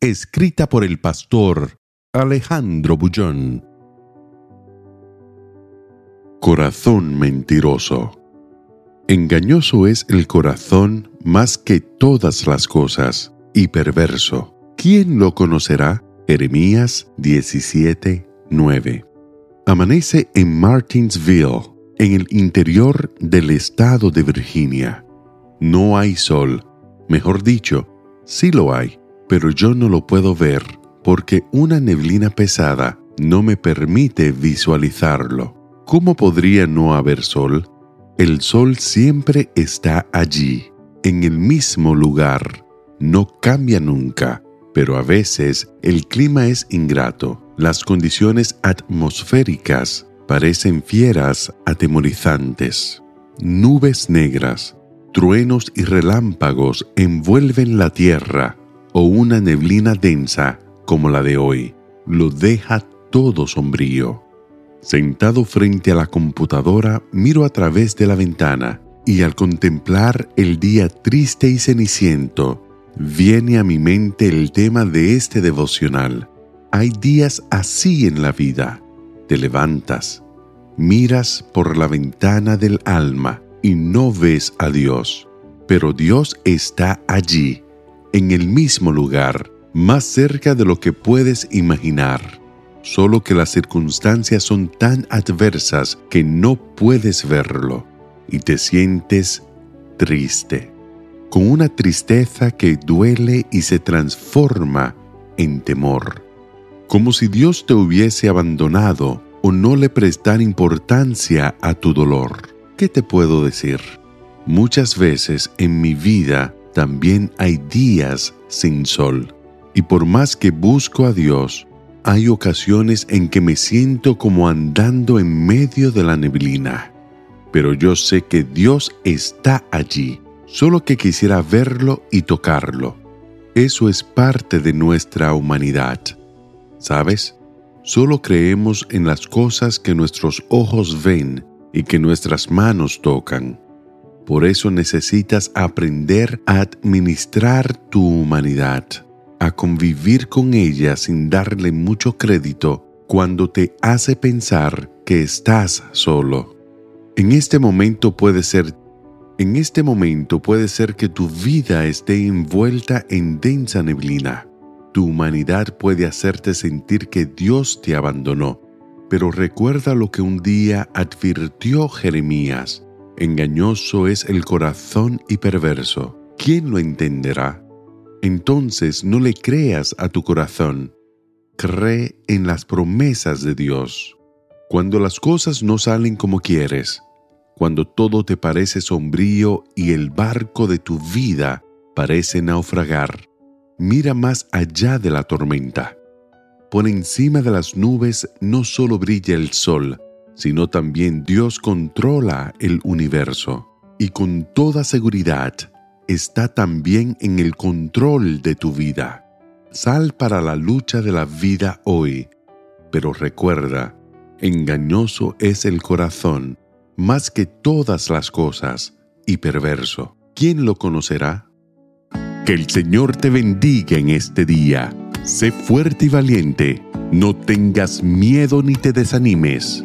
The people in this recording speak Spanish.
Escrita por el pastor Alejandro Bullón. Corazón mentiroso. Engañoso es el corazón más que todas las cosas, y perverso. ¿Quién lo conocerá? Jeremías 17, 9. Amanece en Martinsville, en el interior del estado de Virginia. No hay sol. Mejor dicho, sí lo hay, pero yo no lo puedo ver porque una neblina pesada no me permite visualizarlo. ¿Cómo podría no haber sol? El sol siempre está allí, en el mismo lugar. No cambia nunca, pero a veces el clima es ingrato. Las condiciones atmosféricas parecen fieras atemorizantes. Nubes negras, truenos y relámpagos envuelven la tierra o una neblina densa como la de hoy lo deja todo sombrío. Sentado frente a la computadora, miro a través de la ventana y al contemplar el día triste y ceniciento, viene a mi mente el tema de este devocional. Hay días así en la vida. Te levantas, miras por la ventana del alma y no ves a Dios, pero Dios está allí, en el mismo lugar, más cerca de lo que puedes imaginar solo que las circunstancias son tan adversas que no puedes verlo y te sientes triste, con una tristeza que duele y se transforma en temor, como si Dios te hubiese abandonado o no le prestar importancia a tu dolor. ¿Qué te puedo decir? Muchas veces en mi vida también hay días sin sol, y por más que busco a Dios, hay ocasiones en que me siento como andando en medio de la neblina, pero yo sé que Dios está allí, solo que quisiera verlo y tocarlo. Eso es parte de nuestra humanidad. ¿Sabes? Solo creemos en las cosas que nuestros ojos ven y que nuestras manos tocan. Por eso necesitas aprender a administrar tu humanidad a convivir con ella sin darle mucho crédito cuando te hace pensar que estás solo. En este momento puede ser en este momento puede ser que tu vida esté envuelta en densa neblina. Tu humanidad puede hacerte sentir que Dios te abandonó. Pero recuerda lo que un día advirtió Jeremías. Engañoso es el corazón y perverso. ¿Quién lo entenderá? entonces no le creas a tu corazón. Cree en las promesas de Dios. Cuando las cosas no salen como quieres, cuando todo te parece sombrío y el barco de tu vida parece naufragar, mira más allá de la tormenta. Por encima de las nubes no solo brilla el sol, sino también Dios controla el universo. Y con toda seguridad, está también en el control de tu vida. Sal para la lucha de la vida hoy, pero recuerda, engañoso es el corazón más que todas las cosas y perverso. ¿Quién lo conocerá? Que el Señor te bendiga en este día. Sé fuerte y valiente. No tengas miedo ni te desanimes,